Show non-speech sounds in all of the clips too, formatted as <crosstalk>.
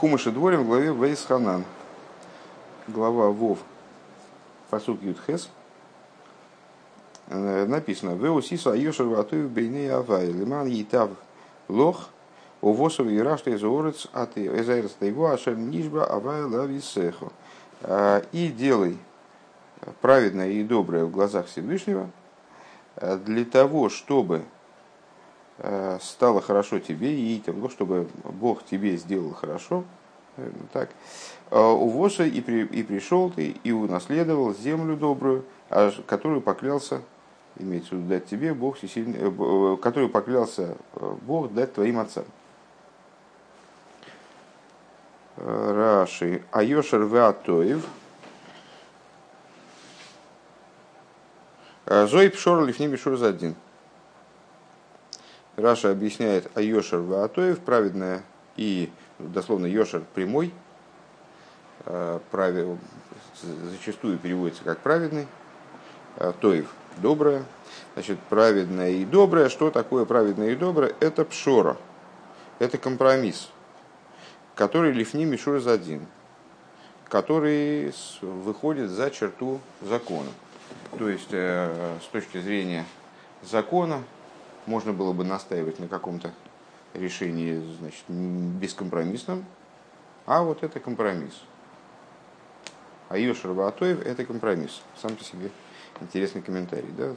Хумаши дворим в главе Вейс Ханан. Глава Вов. Посук Ютхес. Э, написано. Веусиса Айошер Ватуев Бейней Авай. Лиман Йитав Лох. Увосов и Рашта из Орец, а ты Эзайрс Тайго, Ашер Нишба Авай Лависехо. Э, и делай праведное и доброе в глазах Всевышнего э, для того, чтобы Э, стало хорошо тебе, и того, чтобы Бог тебе сделал хорошо, так, э, у и, при, и пришел ты, и унаследовал землю добрую, которую поклялся, имеется в виду дать тебе, Бог всесильный, э, которую поклялся Бог дать твоим отцам. Раши. Айошер Веатоев. Зои Пшор Лифни за один. Раша объясняет о Йошер Ваатоев, праведная и дословно Йошер прямой, а, правил, зачастую переводится как праведный, а Тоев доброе, значит, праведное и доброе. Что такое праведное и доброе? Это пшора, это компромисс, который лифни мишур один, который выходит за черту закона. То есть, э, с точки зрения закона, можно было бы настаивать на каком-то решении значит, бескомпромиссном, а вот это компромисс. А Йошер Ваатоев – это компромисс. Сам по себе интересный комментарий. Да?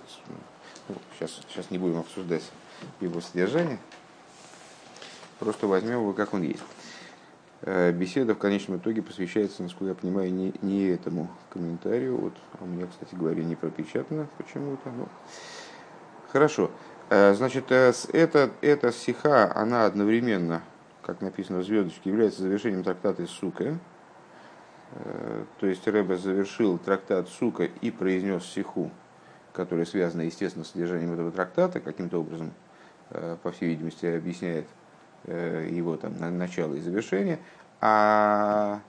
Ну, сейчас, сейчас не будем обсуждать его содержание. Просто возьмем его, как он есть. Э, беседа в конечном итоге посвящается, насколько я понимаю, не, не этому комментарию. Вот, а у меня, кстати говоря, не пропечатано почему-то. Но... Хорошо. Э, значит, э, эта, сиха, она одновременно, как написано в звездочке, является завершением трактата Сука. Э, то есть Рэбе завершил трактат Сука и произнес сиху, которая связана, естественно, с содержанием этого трактата, каким-то образом, по всей видимости, объясняет его там, начало и завершение, а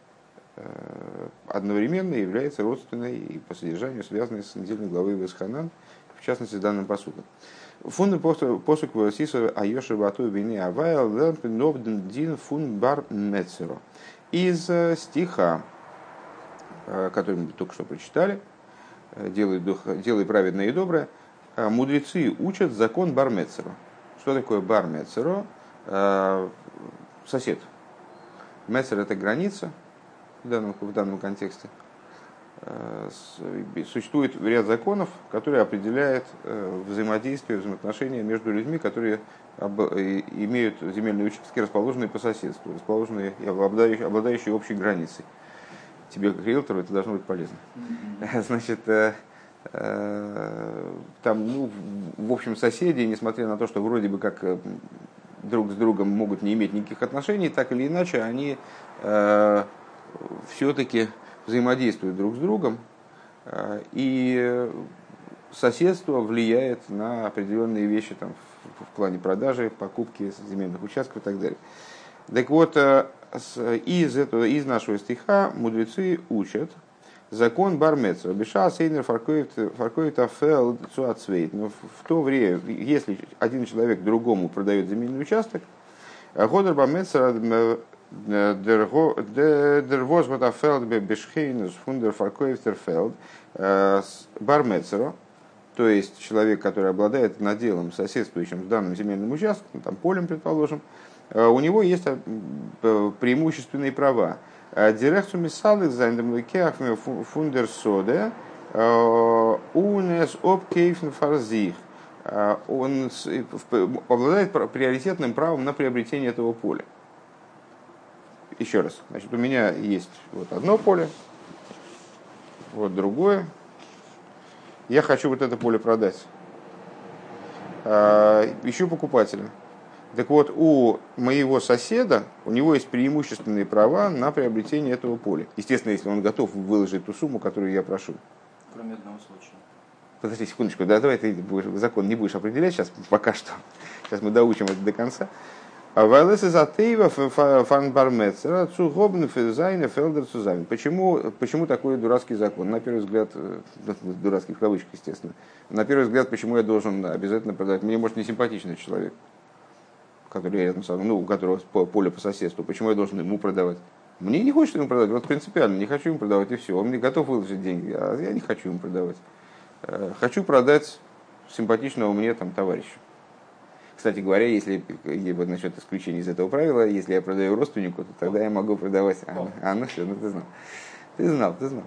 одновременно является родственной и по содержанию связанной с недельной главой Весханан, в частности, с данным посудом. Фун посук сису айоши вату вини авайл лемпен дин фун бар мецеро. Из э, стиха, э, который мы только что прочитали, э, делай, дух, делай праведное и доброе, мудрецы учат закон бар мецеро. Что такое бар мецеро? Сосед. Мецер это граница в данном, в данном контексте – существует ряд законов, которые определяют э, взаимодействие, взаимоотношения между людьми, которые имеют земельные участки, расположенные по соседству, расположенные и обладающие, обладающие общей границей. Тебе, как риэлтору, это должно быть полезно. <laughs> Значит, э, там, ну, в общем, соседи, несмотря на то, что вроде бы как друг с другом могут не иметь никаких отношений, так или иначе, они все-таки взаимодействуют друг с другом, э, и соседство влияет на определенные вещи там, в, плане продажи, покупки земельных участков и так далее. Так вот, э, из, этого, из нашего стиха мудрецы учат закон Бармецера. Биша Сейнер Фаркоит Афел Цуацвейт. Но в то время, если один человек другому продает земельный участок, Годер Бармецера Der bij beschenus фундер фаркоевтерфелд бармецеро, то есть человек, который обладает наделом, соседствующим с данным земельным участком, там полем, предположим, э, у него есть э, преимущественные права. Дирекцию миссалы зайндемлекеах фундер соде унес обкейфн фарзих. Он обладает приоритетным правом на приобретение этого поля еще раз, значит, у меня есть вот одно поле, вот другое. Я хочу вот это поле продать. А, ищу покупателя. Так вот, у моего соседа, у него есть преимущественные права на приобретение этого поля. Естественно, если он готов выложить ту сумму, которую я прошу. Кроме одного случая. Подожди секундочку, да, давай ты будешь, закон не будешь определять сейчас пока что. Сейчас мы доучим это до конца. Вайлес из Атеева фанбармецера цугобн фезайна фелдер цузайн. Почему, почему такой дурацкий закон? На первый взгляд, э, <laughs> дурацкий в кавычках, естественно. На первый взгляд, почему я должен обязательно продать? Мне, может, не симпатичный человек. который рядом со мной, ну, у которого поле по соседству, почему я должен ему продавать? Мне не хочется ему продавать, вот принципиально не хочу ему продавать и все. Он мне готов выложить деньги, а я не хочу ему продавать. Э, хочу продать симпатичного мне там товарища. Кстати говоря, если вот насчет исключения из этого правила, если я продаю родственнику, то тогда я могу продавать. А, а ну все, ну ты знал. Ты знал, ты знал.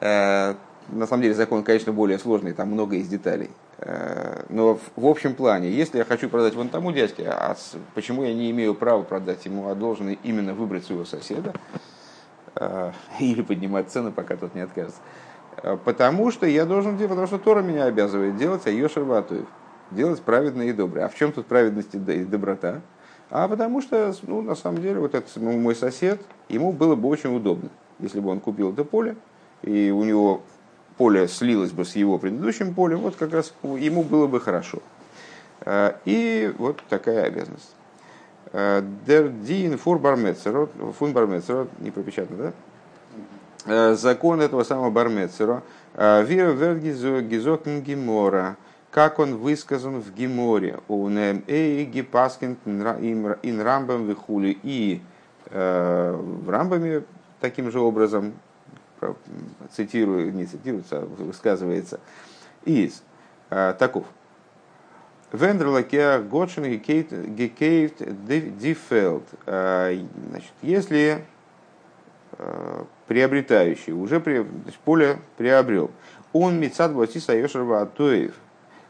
Э, на самом деле закон, конечно, более сложный, там много из деталей. Э, но в общем плане, если я хочу продать вон тому дядьке, а почему я не имею права продать ему, а должен именно выбрать своего соседа э, <laughs> или поднимать цены, пока тот не откажется? Потому что я должен делать, потому что Тора меня обязывает делать а ее Шарватуев, делать праведное и доброе. А в чем тут праведность и доброта? А потому что, ну, на самом деле, вот этот мой сосед, ему было бы очень удобно, если бы он купил это поле, и у него поле слилось бы с его предыдущим полем, вот как раз ему было бы хорошо. Э, и вот такая обязанность. Дер дин фур бармецеро, фун бармецеро, не пропечатано, да? Э, закон этого самого бармецеро, э, вир верт гизок гимора, как он высказан в Гиморе, у Эйги Паскин ин Рамбам Вихули, и в Рамбаме таким же образом цитирую, не цитируется, а высказывается, из э, таков. Вендерлакеа Готшин Гекейт Дифелд. Э, значит, если э, приобретающий уже при, значит, поле приобрел, он мецад Батиса Йошерва Атоев,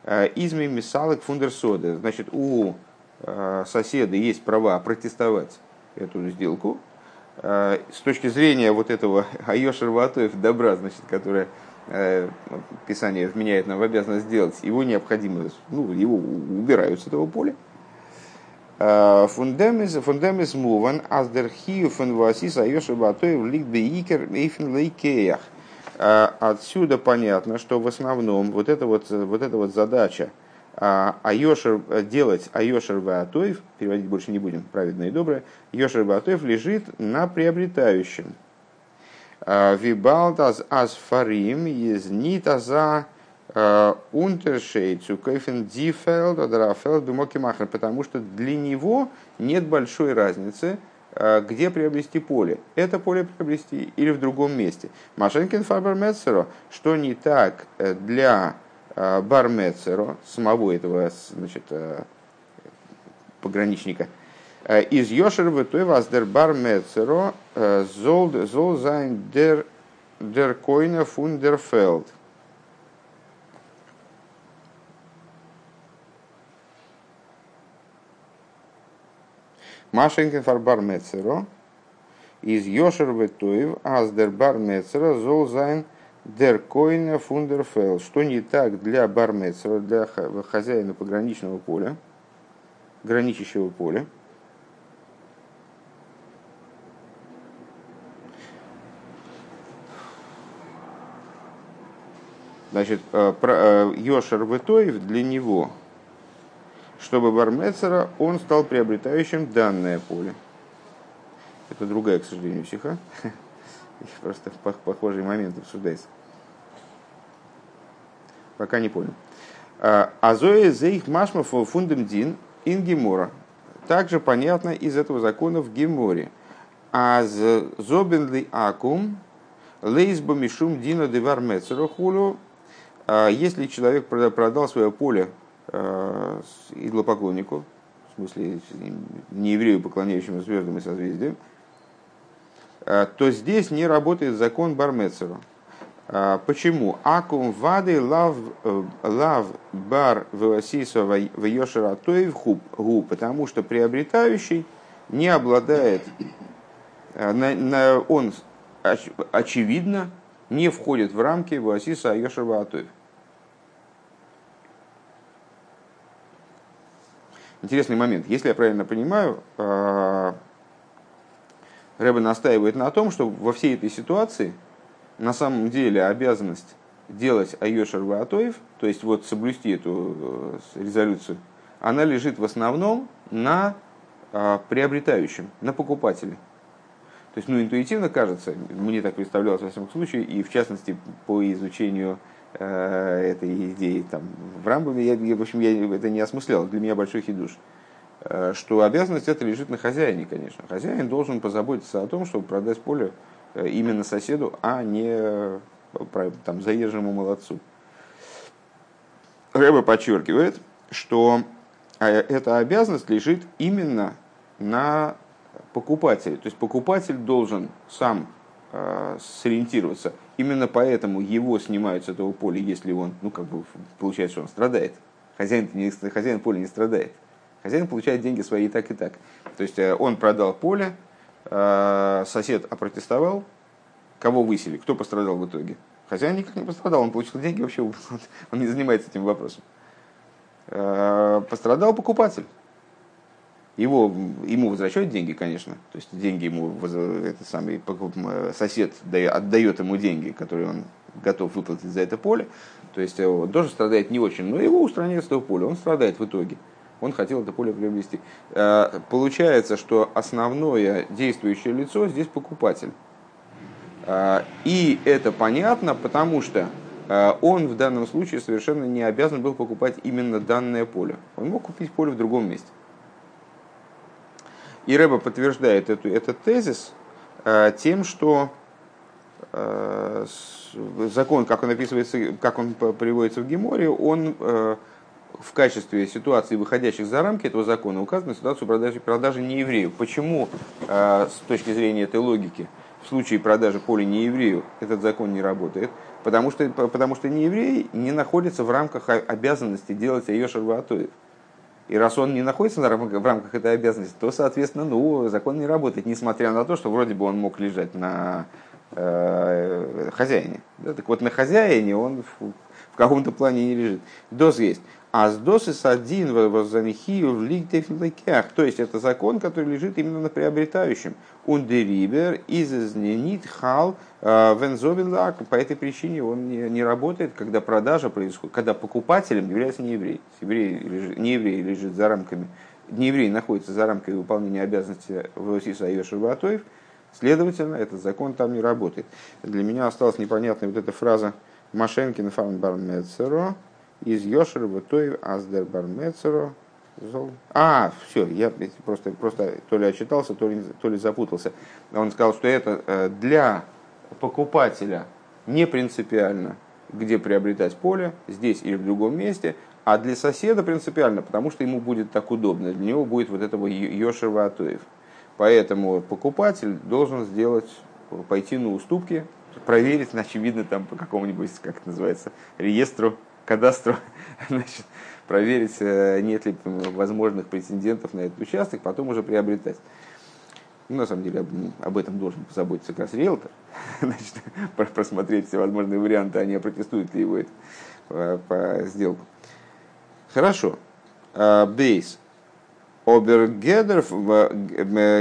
изми Мисалек Фундерсода. Значит, у соседа есть права протестовать эту сделку, Э, с точки зрения вот этого <laughs> Айошер Ватоев добра, значит, которое э, Писание вменяет нам в обязанность сделать, его необходимо, ну, его убирают с этого поля. Э, фундамис муван аздерхию фун васис Айошер Ватоев лик бейкер эйфен лейкеях. Отсюда понятно, что в основном вот эта вот, вот эта вот задача – а, а Йошер, э, делать Айошер Ваатоев, переводить больше не будем, праведное и доброе, Йошер Ваатоев лежит на приобретающем. А, Вибалтаз асфарим езнитаза а, унтершейцу кайфен дифелд адрафелд бимокимахер, потому что для него нет большой разницы, где приобрести поле. Это поле приобрести или в другом месте. Машенкин Фабер что не так э, для Э, בר מצרא, самого этого значит, э, пограничника, э, из Йошер в вас дер Бармецеро зол зайн дер дер койна фундерфелд. Машенкен фар Бармецеро из Йошер в аз дер Бармецеро зол зайн Деркоина фундерфел. Что не так для בר מצרא, для хозяина пограничного поля, граничащего поля. Значит, э, э, יושר וטוב для него, чтобы בר מצרא, он стал приобретающим данное поле. Это другая, к сожалению, психа. <laughs> Просто похожие моменты обсуждаются. Пока не понял. А, Азоэ зейх машмов фундам дин ин. Также понятно из этого закона в геморе. Аз зобен ли акум лейсба мишум дина девар мецерохулю. А, если человек продал свое поле идолопоклоннику, в смысле не еврею, поклоняющему звездам и созвездиям, то здесь не работает закон Бармецеру. А, почему? Акум вады лав, э, лав бар велосиса в йошера гу, потому что приобретающий не обладает, э, он оч, очевидно не входит в рамки велосиса йошера атоев. Интересный момент. Если я правильно понимаю, э, Рэбе настаивает на том, что во всей этой ситуации – на самом деле обязанность делать Айошер Ваатоев, то есть вот соблюсти эту э, резолюцию, она лежит в основном на а, приобретающем, на покупателе. То есть, ну, интуитивно кажется, мне так представлялось во всяком случае, и в частности по изучению этой идеи там, в Рамбаме, я, в общем, я это не осмыслял, для меня большой хидуш. э, что обязанность это лежит на хозяине, конечно. Хозяин должен позаботиться о том, чтобы продать поле э, именно соседу, а не там, заезжему молодцу. Рэба подчеркивает, что эта обязанность лежит именно на покупателе. То есть покупатель должен сам э, сориентироваться. Именно поэтому его снимают с этого поля, если он, ну как бы получается, он страдает. Хозяин, не, хозяин поля не страдает. Хозяин получает деньги свои и так, и так. То есть э, он продал поле, э, сосед опротестовал, кого высели, кто пострадал в итоге? Хозяин никак не пострадал, он получил деньги, вообще <laughs> он не занимается этим вопросом. Э, пострадал покупатель. Его, ему возвращают деньги, конечно. То есть деньги ему этот самый сосед отдает ему деньги, которые он готов выплатить за это поле. То есть э, он тоже страдает не очень, но его устраняют с этого поля. Он страдает в итоге. Он хотел это поле приобрести. Э, получается, что основное действующее лицо здесь покупатель. И это понятно, потому что Э, он в данном случае совершенно не обязан был покупать именно данное поле. Он мог купить поле в другом месте. И Рэба подтверждает эту, этот тезис э, тем, что э, закон, как он описывается, как он приводится в Геморе, он в качестве ситуации, выходящих за рамки этого закона, указан на ситуацию продажи, продажи нееврею. Почему с точки зрения этой логики в случае продажи поля нееврею этот закон не работает? Потому что, потому что не еврей не находится в рамках обязанности делать Айошер Ваатоев. И раз он не находится в рамках, этой обязанности, то, соответственно, ну, закон не работает, несмотря на то, что вроде бы он мог лежать на э, хозяине. Да? Так вот, на хозяине он в, в каком-то плане не лежит. Доз есть. А с досис один возамихию в лигтефилакях. То есть это закон, который лежит именно на приобретающем. Ундерибер иззненит хал э, вензовилак. По этой причине он не, не работает, когда продажа происходит, когда покупателем является не еврей. Еврей лежит, не еврей лежит за рамками, не еврей находится за рамками выполнения обязанности в Сиса Йошев Следовательно, этот закон там не работает. Для меня осталась непонятной вот эта фраза Машенкин фарнбарн Мецеро из Йошер Той Аздер Бармецеро. А, все, я просто, просто то ли отчитался, то ли, то ли запутался. Он сказал, что это э, для покупателя не принципиально, где приобретать поле, здесь или в другом месте, а для соседа принципиально, потому что ему будет так удобно, для него будет вот этого Йошер Ватоев. Поэтому покупатель должен сделать, пойти на уступки, проверить, очевидно, там по какому-нибудь, как это называется, реестру кадастру, <laughs> значит, проверить, э, нет ли возможных претендентов на этот участок, потом уже приобретать. Ну, на самом деле об, об этом должен позаботиться как раз риэлтор, <laughs> значит, <laughs> просмотреть все возможные варианты, а не протестуют ли его это по, по сделку. Хорошо. А, בית. אבער דער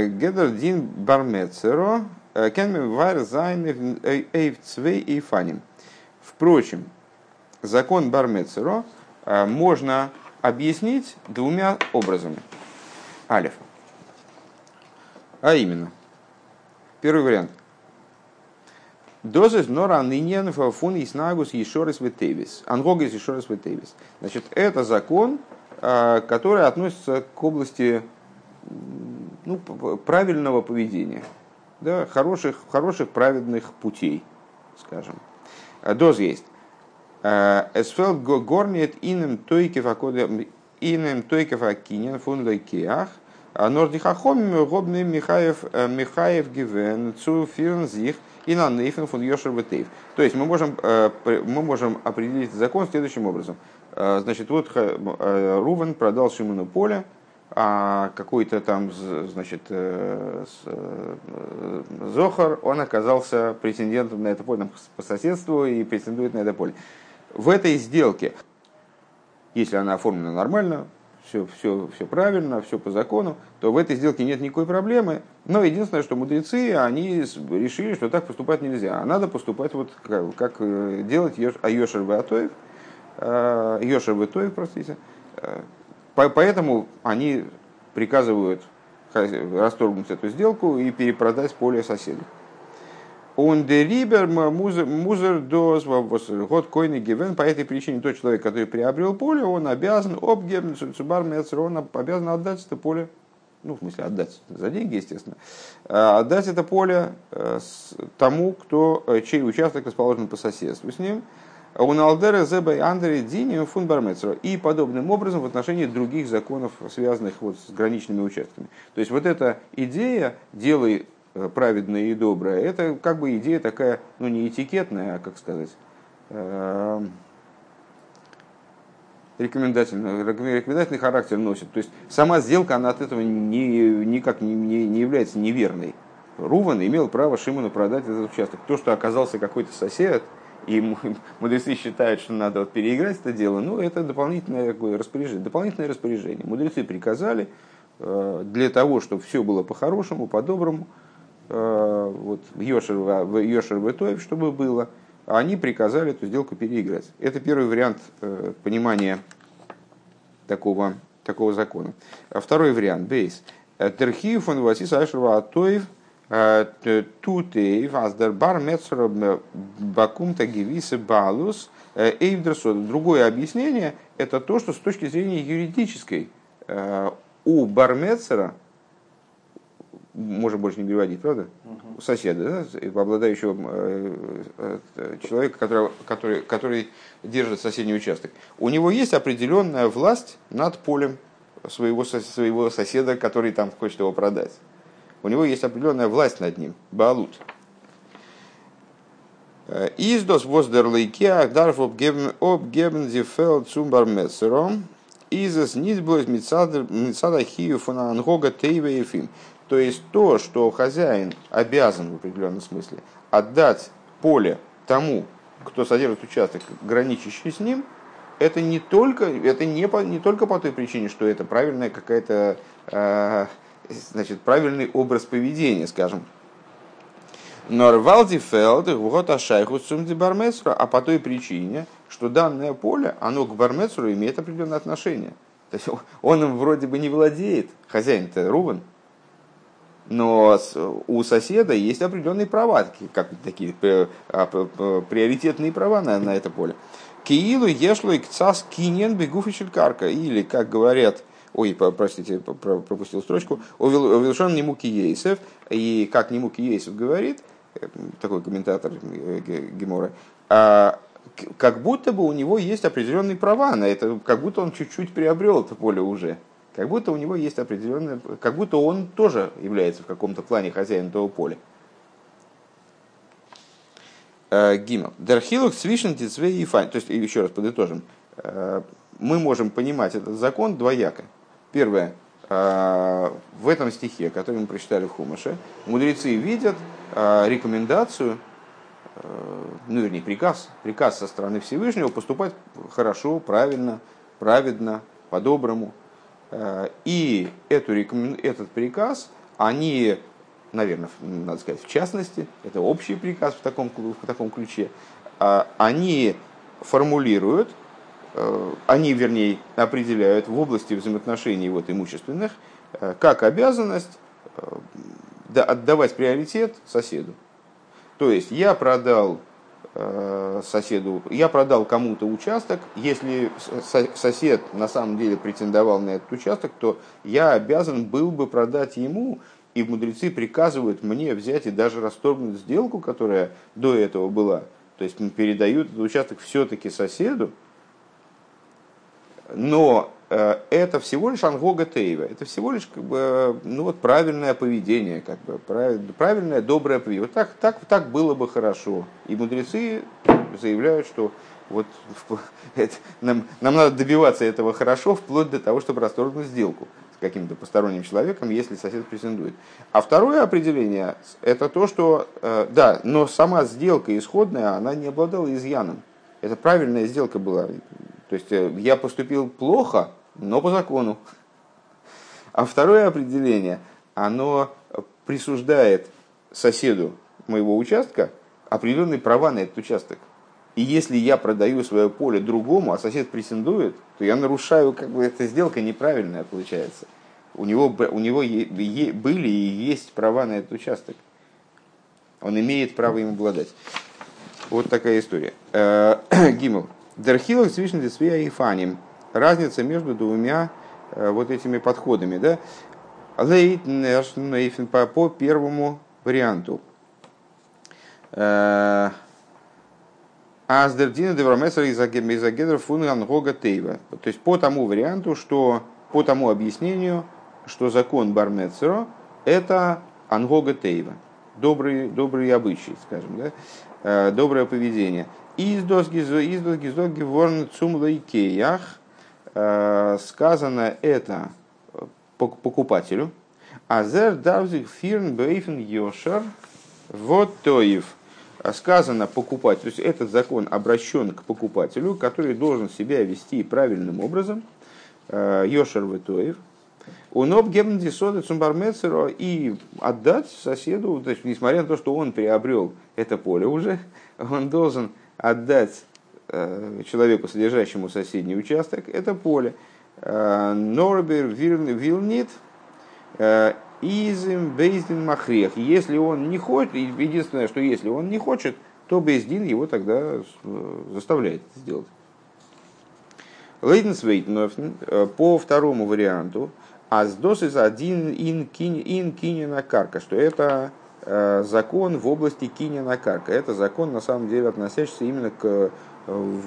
גדר דין בר מצרא э, קען מבאר זיין אויף צוויי אופנים. Впрочем, закон בר מצרא э, можно объяснить двумя образами. אלף. А именно, первый вариант. Дозис нора нынен фун иснагус ешорес ветевис. Ангогис ешорес ветевис. Значит, это закон, э, который относится к области ну, правильного поведения, да, хороших, хороших праведных путей, скажем. Доз есть. Эсфел горнет инем тойкев инем тойкев акинен фун лейкеах, Нордихахом гобны Михаев э, Михаев Гивен цу фирнзих и на нейфен фун Йошер. То есть мы можем, э, мы можем определить закон следующим образом. Э, значит, вот Рувен продал Шимону поле, а какой-то там, значит, Зохар, он оказался претендентом на это поле, по соседству и претендует на это поле в этой сделке, если она оформлена нормально, все, все, все правильно, все по закону, то в этой сделке нет никакой проблемы. Но единственное, что мудрецы, они решили, что так поступать нельзя. А надо поступать вот как, как э, делать Айошер Ватоев, э, Йошер Ватоев, простите. Э, поэтому они приказывают расторгнуть эту сделку и перепродать поле соседу. Он дерибер музер доз год койный гивен. По этой причине тот человек, который приобрел поле, он обязан обгебн цубар он обязан отдать это поле ну, в смысле, отдать за деньги, естественно, отдать это поле тому, кто, чей участок расположен по соседству с ним, у Налдера Зеба Андре Дини Фунбармецера. И подобным образом в отношении других законов, связанных вот с граничными участками. То есть вот эта идея «делай э, праведное и доброе», это как бы идея такая, ну не этикетная, а как сказать, эм, рекомендательный, рекомендательный характер носит. То есть сама сделка, она от этого не, никак не, не, не является неверной. Руван имел право Шимону продать этот участок. То, что оказался какой-то сосед – и <laughs> мудрецы считают, что надо вот переиграть это дело, ну, это дополнительное распоряжение. Дополнительное распоряжение. Мудрецы приказали э, для того, чтобы все было по-хорошему, по-доброму, э, вот в Йошер, Йошер Ветоев, чтобы было, они приказали эту сделку переиграть. Это первый вариант э, понимания такого, такого закона. А второй вариант, бейс. Терхиев фон Васис Айшерва Атоев – Э, Тутей, Ваздербар, Мецер, Бакумта, Гевиса, Балус, э, Эйвдерсод. Другое объяснение – это то, что с точки зрения юридической э, у Бармецера, можно больше не переводить, правда? У соседа, да? обладающего человека, который, который, который держит соседний участок. У него есть определенная власть над полем своего, своего соседа, который там хочет его продать у него есть определенная власть над ним, Баалут. Э, Издос воздерлейке ахдарф обгебен зефел цумбар мессером. Изес низблось мецада хию фона ангога тейва ефим. То есть то, что хозяин обязан в определенном смысле отдать поле тому, кто содержит участок, граничащий с ним, это не только, это не, по, не только по той причине, что это правильная какая-то э, значит, правильный образ поведения, скажем. Норвалди фелд, вот ашайху сумди бармецру, а по той причине, что данное поле, оно к бармецру имеет определенное отношение. То есть он им вроде бы не владеет, хозяин-то Рувен, но у соседа есть определенные права, как такие а, приоритетные права на, на это поле. Киилу ешло и кцас кинен бегуфишель карка. Или, как говорят ой, простите, пропустил строчку, Овилшон Немуки Ейсев, и как Немуки Ейсев говорит, э, такой комментатор э, Гемора, а, как будто бы у него есть определенные права на это, как будто он чуть-чуть приобрел это поле уже. Как будто у него есть определенное, как будто он тоже является в каком-то плане хозяином этого поля. Э, Гимел. Дерхилук свишен и файн. То есть, еще раз подытожим. Мы можем понимать этот закон двояко. Первое. А, в этом стихе, который мы прочитали в Хумаше, мудрецы видят рекомендацию, ну, вернее, приказ, приказ со стороны Всевышнего поступать хорошо, правильно, праведно, по-доброму. И эту, этот приказ они, наверное, надо сказать, в частности, это общий приказ в таком, в таком ключе, они формулируют Э, они, вернее, определяют в области взаимоотношений вот, имущественных э, как обязанность э, отдавать приоритет соседу. То есть я продал соседу, я продал кому-то участок, если сосед на самом деле претендовал на этот участок, то я обязан был бы продать ему, и мудрецы приказывают мне взять и даже расторгнуть сделку, которая до этого была. То есть передают этот участок все-таки соседу, но э, это всего лишь ангога тейва, это всего лишь как бы, ну вот правильное поведение, как бы, правильное, доброе поведение. Так, так, так было бы хорошо. И мудрецы заявляют, что вот <laughs> это, нам, нам надо добиваться этого хорошо, вплоть до того, чтобы расторгнуть сделку с каким-то посторонним человеком, если сосед претендует. А второе определение – это то, что, э, да, но сама сделка исходная, она не обладала изъяном. Это правильная сделка была. То есть э, я поступил плохо, но по закону. А второе определение, оно присуждает соседу моего участка определенные права на этот участок. И если я продаю свое поле другому, а сосед претендует, то я нарушаю, как бы эта сделка неправильная получается. У него, у него были и есть права на этот участок. Он имеет право им обладать. Вот такая история. <clears throat> Гимл. Дерхилах свишен и фаним. Разница между двумя вот этими подходами. Да? По, первому варианту. Аздердина деврамесер из фунган гога тейва. То есть по тому варианту, что по тому объяснению, что закон Бармецеро – это ангога тейва, добрый, добрый обычай, скажем, да? Э, доброе поведение. Издос гизоги ворн цум лейкеях э, сказано это покупателю. Азер давзик фирн бейфен йошар вот тоев. Сказано покупать, то есть этот закон обращен к покупателю, который должен себя вести правильным образом. Э, йошар ветоев. Уноб гебнди сода цумбармецеро и отдать соседу, то есть, несмотря на то, что он приобрел это поле уже, <laughs> он должен отдать э, человеку, содержащему соседний участок, это поле. Э, Норбер вилнит изим бейздин махрех. Если он не хочет, единственное, что если он не хочет, то бейздин его тогда заставляет это сделать. Лейденсвейтнофн по второму варианту, а с из один ин, ин кинина карка, что это э, закон в области кинина карка. Это закон, на самом деле, относящийся именно к, э,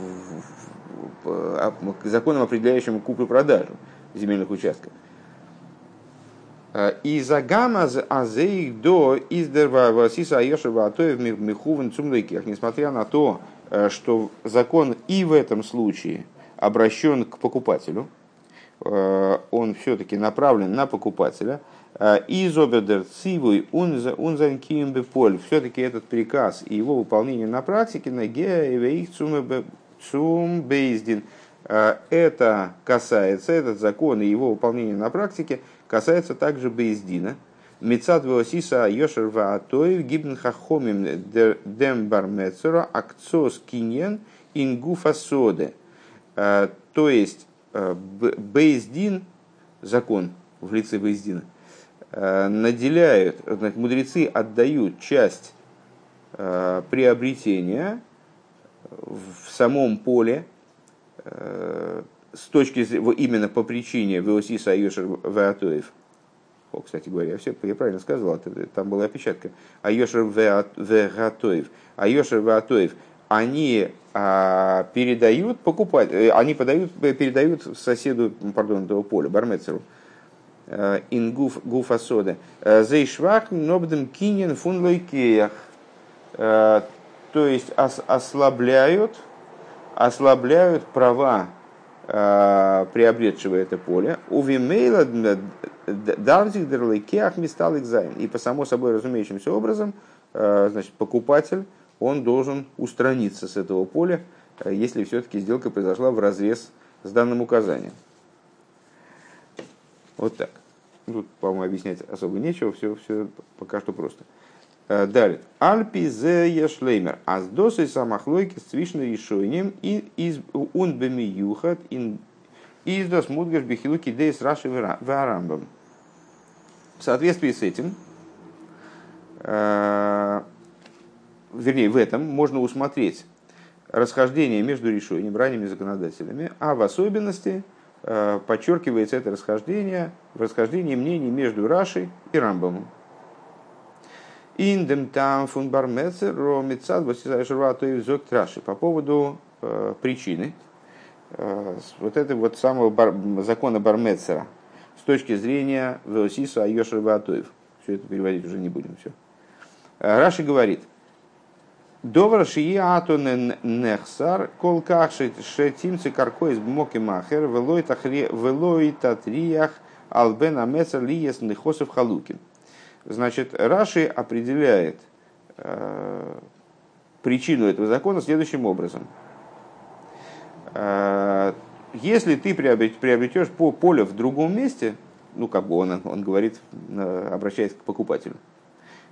а, к законам, определяющим куплю-продажу земельных участков. Э, и за гамма азеих до издерва васиса айошева атоев михувен цумлейких, несмотря на то, что закон и в этом случае обращен к покупателю – Э, он все-таки направлен на покупателя. Э, из обедер цивуй унзан поль. Все-таки этот приказ и его выполнение на практике на цум бейздин. Э, это касается, этот закон и его выполнение на практике касается также бейздина. Мецад Васиса Йошер Ваатоев Гибн Хахомим Дем Бармецера Акцос Киньен Ингуфа Соде. То есть Э, Бейздин, закон в лице Бейздина, э, наделяют, мудрецы отдают часть э, приобретения в самом поле с точки зрения, именно по причине Веосиса Айошер Веатоев. О, кстати говоря, все, я правильно сказал, там была опечатка. Айошер Веатоев. Айошер Веатоев. Они а, передают покупать, э, они подают, э, передают соседу, пардон, этого поля, бармецеру, э, ингуф гуфасода. Зейшвах нобдем кинен фун лойкеях. То есть ослабляют, ослабляют права приобретшего это поле. У Вимейла дарзик дерлайкеах мистал И по само собой разумеющимся образом, значит, покупатель он должен устраниться с этого поля, э, если все-таки сделка произошла в разрез с данным указанием. Вот так. Тут, по-моему, объяснять особо нечего, все, все пока что просто. Э, далее. Альпи зе ешлеймер. А с досой самохлойки с цвишным решением и из унбеми юхат из дос мудгаш бихилуки дейс раши варамбам. В соответствии с этим, э, вернее, в этом можно усмотреть расхождение между решением, ранними законодателями, а в особенности подчеркивается это расхождение в расхождении мнений между Рашей и Рамбомом. Индем там фун бармецер ромицад Раши. По поводу э, причины э, вот этого вот самого бар, закона Бармецера с точки зрения Велосиса Айошер Ватоев. Все это переводить уже не будем. Все. Э, Раши говорит – Довар шияту нехсар, кол кашит шетимцы каркоис бмоки махер, велой татриях албен амецер лиес нехосов халукин. Значит, Раши определяет э, причину этого закона следующим образом. Э, если ты приобретешь по поле в другом месте, ну, как бы он, он говорит, э, обращаясь к покупателю,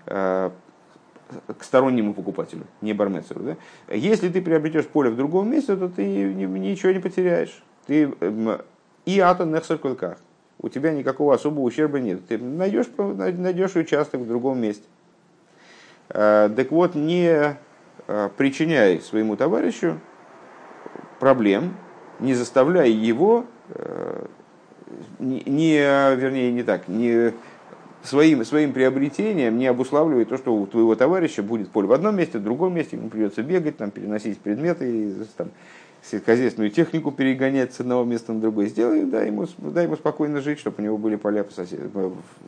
э, к стороннему покупателю, не бармецеру. Да? Если ты приобретешь поле в другом месте, то ты ничего не потеряешь. Ты эм, и атон нехсаркульках. У тебя никакого особого ущерба нет. Ты найдешь, найдешь участок в другом месте. Так вот, не причиняй своему товарищу проблем, не заставляй его, не, вернее, не так, не своим, своим приобретением не обуславливает то, что у твоего товарища будет поле в одном месте, в другом месте, ему придется бегать, там, переносить предметы, там, сельскохозяйственную технику перегонять с одного места на другое. Сделай, дай ему, дай ему спокойно жить, чтобы у него были поля по сосед...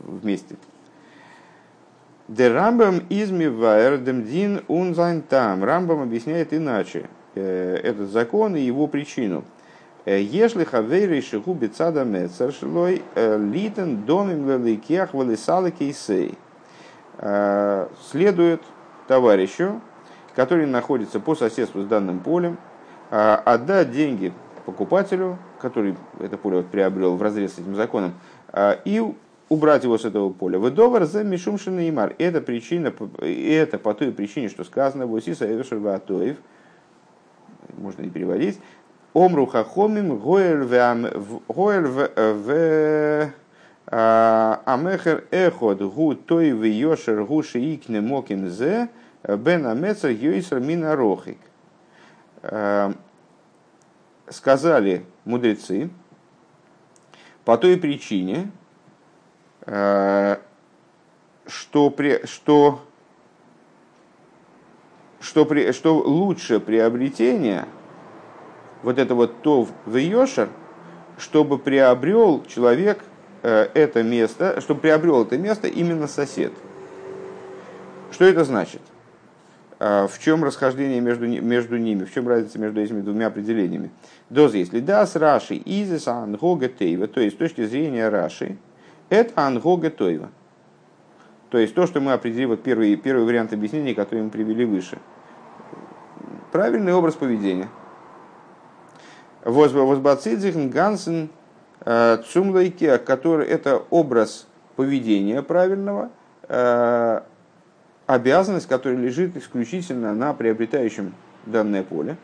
вместе. Де Рамбам демдин унзайн там. Рамбам объясняет иначе э, этот закон и его причину. Э, Если хавейрей шиху бецада мецар шлой э, литен домим леликех валисалы кейсей. Следует товарищу, который находится по соседству с данным полем, отдать деньги покупателю, который это поле вот приобрел в разрез с этим законом, и убрать его с этого поля. Выдовар за Мишумшин и. Это причина, это по той причине, что сказано в Осиса Эвешерватоев, можно и переводить, Омру хахомим гоэль в а, амехер эход гу той в йошер гу шиикне моким зе бен амецер йойсер мина рохик. А, сказали мудрецы, по той причине, что, при, что, что, при, что лучше приобретение – вот это вот то в Йошер, чтобы приобрел человек э, это место, чтобы приобрел это место именно сосед. Что это значит? Э, в чем расхождение между, между ними, в чем разница между этими двумя определениями? Доз, если да, с Раши, изис ангога тейва, то есть с точки зрения Раши, это ангога тейва. То есть то, что мы определили, вот первый, первый вариант объяснения, который мы привели выше. Правильный образ поведения – Возбацидзихн Гансен э, Цумлайке, который это образ поведения правильного, э, обязанность, которая лежит исключительно на приобретающем данное поле.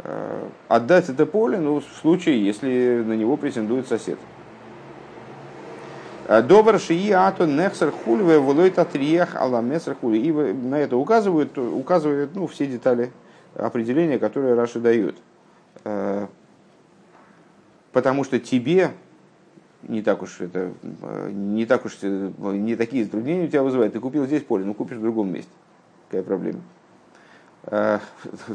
Э, отдать это поле ну, в случае, если на него претендует сосед. Добр шии ато нехсер хульве волойт атриех аламесер хули. И на это указывают, указывают ну, все детали определения, которые Раши дают. Э, потому что тебе не так уж это, э, не так уж, э, не такие затруднения у тебя вызывает. Ты купил здесь поле, ну купишь в другом месте. Какая проблема? <laughs>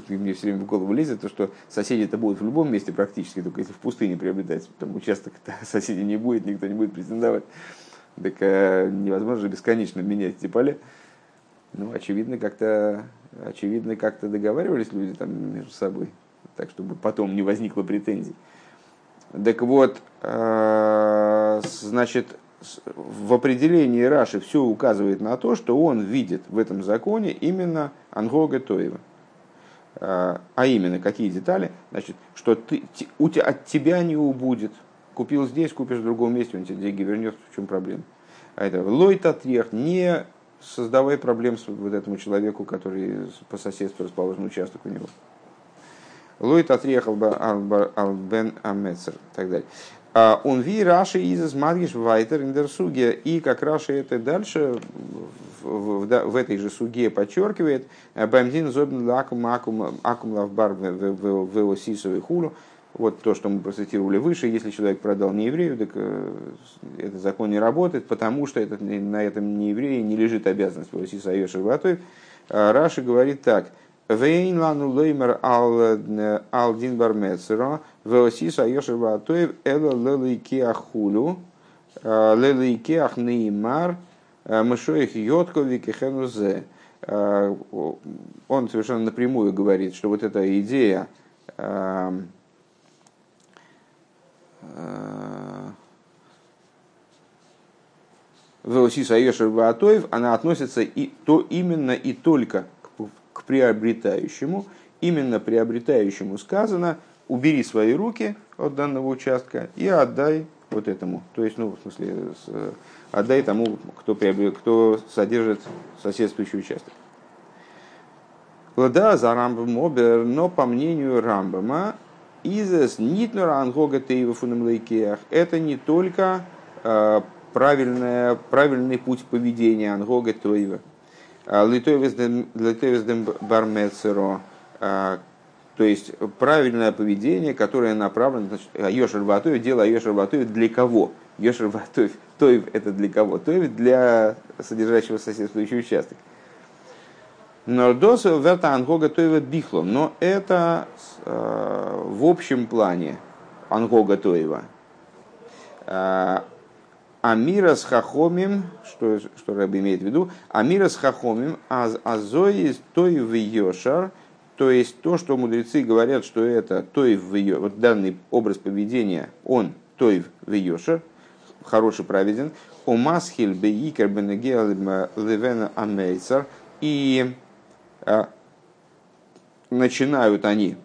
Мне все время в голову лезет то, что соседи-то будут в любом месте практически, только если в пустыне приобретать. Там участок <laughs> соседей не будет, никто не будет претендовать. Так невозможно же бесконечно менять эти поля. Ну, очевидно, как-то очевидно, как-то договаривались люди там между собой так чтобы потом не возникло претензий. Так вот, э, значит, в определении Раши все указывает на то, что он видит в этом законе именно Ангога Тоева. Э, а именно, какие детали? Значит, что ты, у от тебя не убудет. Купил здесь, купишь в другом месте, он тебе деньги вернет, в чем проблема? А это лойт отрех, не создавай проблем вот этому человеку, который по соседству расположен участок у него. Лойт отриехал бен амецер и так далее. А он ви Раши из Мадгиш Вайтер Индерсуге. И как Раши это дальше в, в, в этой же суге подчеркивает, Бамдин зобн акум акум акум лавбар в осисовый хулу. Вот то, что мы процитировали выше, если человек продал нееврею, так э, этот закон не работает, потому что этот, на этом неевреи не лежит обязанность в Осиса Айоши Раши говорит так – Вейн лану леймер ал дин бармецера, веосиса йошер ватоев, эла лелейки ахулю, лелейки ахнеймар, мышоих йоткови кехенузе. Он совершенно напрямую говорит, что вот эта идея Веосиса Йошер Ватоев, она относится и то именно и только к приобретающему, именно приобретающему сказано, убери свои руки от данного участка и отдай вот этому. То есть, ну, в смысле, отдай тому, кто, приобрет, кто содержит соседствующий участок. Да, за Рамбом обер, но по мнению Рамбама, изес нитнура ангога это не только э, правильное, правильный путь поведения ангога тейва, Литовиздем бармецеро. То есть правильное поведение, которое направлено, значит, Йошер Ватоев, дело Йошер Ватоев для кого? Йошер Ватоев, Тоев это для кого? Тоев для содержащего соседствующий участок. Нордосу верта ангога Тоева бихло. Но это в общем плане ангога Тоева. Амира с хахомим, что, что Рэб имеет в виду, Амира с хахомим, аз, азои той в йошар, то есть то, что мудрецы говорят, что это той в йошар, вот данный образ поведения, он той в йошар, хороший, праведен, у масхиль бейкер бенегел левена амейцар, и а, начинают они,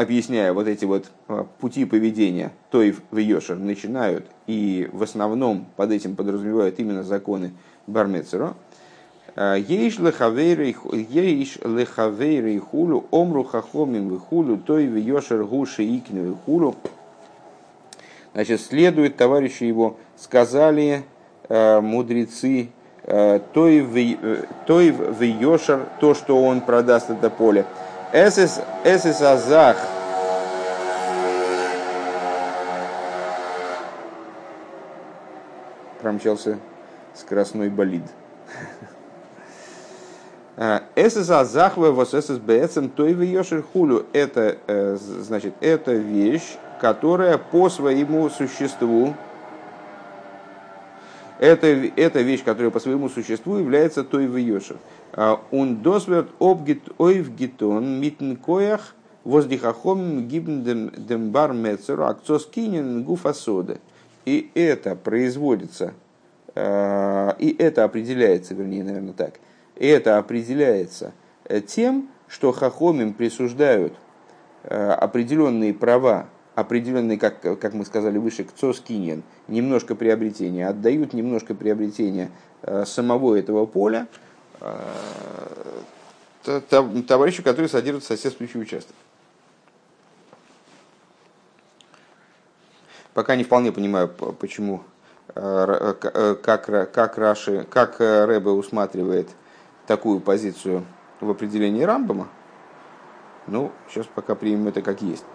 объясняя вот эти вот а, пути поведения той в Йошер, начинают и в основном под этим подразумевают именно законы Бармецеро, а, Ейш лехавейрей хулю, омру хахомим хулю, той в Йошер гуши икну хулю. Значит, следует товарищи его, сказали мудрецы Э, той в э, Йошар, то, что он продаст это поле. Эсэс Азах, промчался скоростной болид. Э, эсэс Азах вос эсэс бээцем той в хулю. Это, значит, это вещь, которая по своему существу, это, это вещь, которая по своему существу является той в. Он досверт обгит ойв гитон митн коях воздихахом гибн дембар мецеру акцос кинен гуфасода. И это производится, а, и это определяется, вернее, наверное, так, и это определяется э, тем, что хахомим присуждают э, определенные права определенный, как, как мы сказали выше, кцоскинен, немножко приобретения, отдают немножко приобретения э, самого этого поля э, товарищу, который содержит соседствующий участок. Пока не вполне понимаю, почему, э, как, как, Раши, как Рэбе усматривает такую позицию в определении Рамбама. Ну, сейчас пока примем это как есть.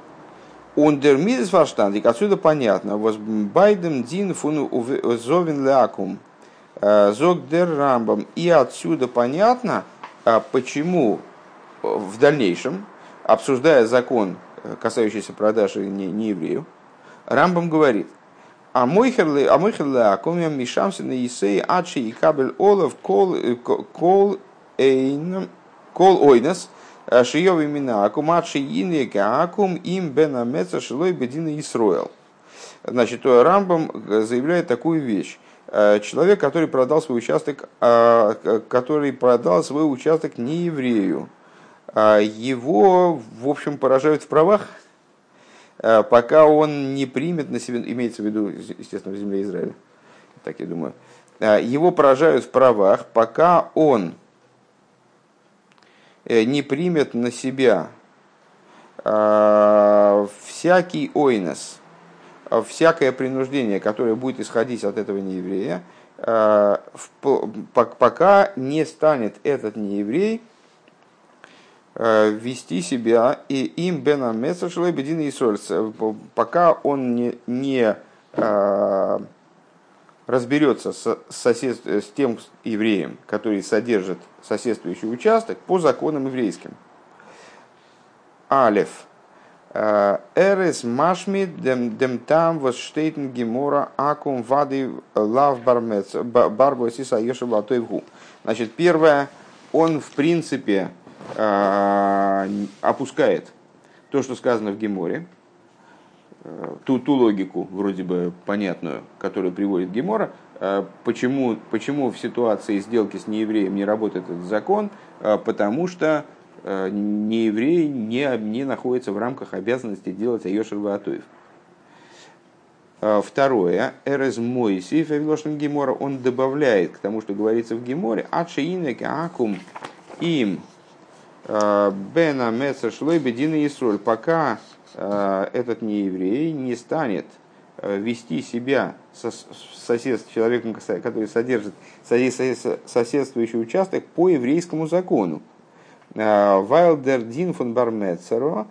Ундер мидес отсюда понятно, воз байдем дин фун зовен лякум, э, зог дер рамбам. И отсюда понятно, э, почему в дальнейшем, обсуждая закон, э, касающийся продажи нееврею, Рамбам говорит, а мой херлеакум я мешамся на Исей адши и кабель олов кол кол эйн кол ойнес Шиев имена Акум, Адши Инека Акум, им Бена Меца Шилой Бедина Исроэл. Значит, Рамбам заявляет такую вещь. Э, человек, который продал свой участок, э, который продал свой участок не еврею, э, его, в общем, поражают в правах, пока он не примет на себя, имеется в виду, естественно, в земле Израиля, так я думаю, его поражают в правах, пока он Э, не примет на себя всякий ойнос, всякое принуждение, которое будет исходить от этого нееврея, пока не станет этот нееврей вести себя и им бена месашлой бедин и пока он не, не разберется с, сосед, с тем евреем, который содержит соседствующий участок по законам еврейским. Алев. Э, Эрес машми дем, дем там восштейтен гемора акум вады лав бармец барбо сиса ешева Значит, первое, он в принципе э, опускает то, что сказано в Геморе, ту, ту логику, вроде бы понятную, которую приводит Гемора, э, почему, почему в ситуации сделки с неевреем не работает этот закон, э, потому что э, нееврей не, не находится в рамках обязанности делать Айошер Ваатуев. Второе, Эрез Мойси, Фавилошин Гемора, он добавляет к тому, что говорится в Геморе, Ачиинек Акум им Бена Месса Шлой Бедина Исроль, пока Э, этот нееврей не станет вести себя со, сосед, человеком, который содержит соседствующий участок по еврейскому закону. Вайлдер Дин фон Бармецеро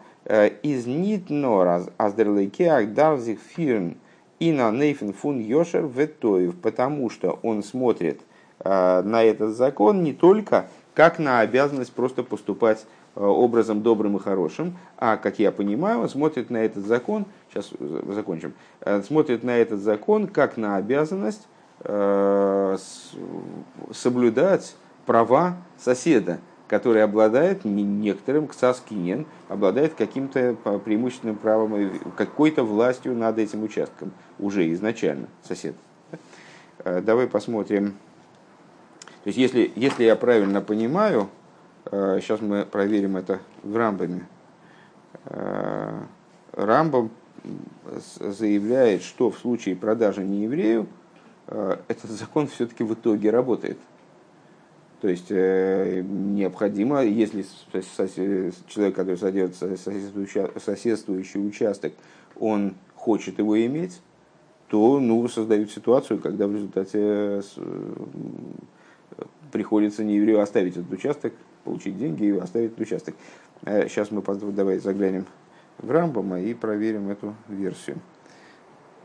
из нит нор аздерлейкеак дарзих фирн и на нейфен фун йошер ветоев, потому что он смотрит на этот закон не только как на обязанность просто поступать образом добрым и хорошим, а, как я понимаю, он смотрит на этот закон, сейчас закончим, смотрит на этот закон как на обязанность соблюдать права соседа, который обладает некоторым ксаскинен, обладает каким-то преимущественным правом, какой-то властью над этим участком уже изначально сосед. Э, давай посмотрим. То есть, если, если я правильно понимаю, сейчас э, мы проверим это в Рамбаме. Э, Рамбам заявляет, что в случае продажи нееврею этот <laughs> закон все-таки в итоге работает – то есть э, необходимо, если человек, который содержит соседствующий участок, он хочет его иметь, то ну, создают ситуацию, когда в результате э, приходится не еврею оставить этот участок, получить деньги и оставить этот участок. Сейчас э, мы давайте заглянем в Рамбама и проверим эту версию.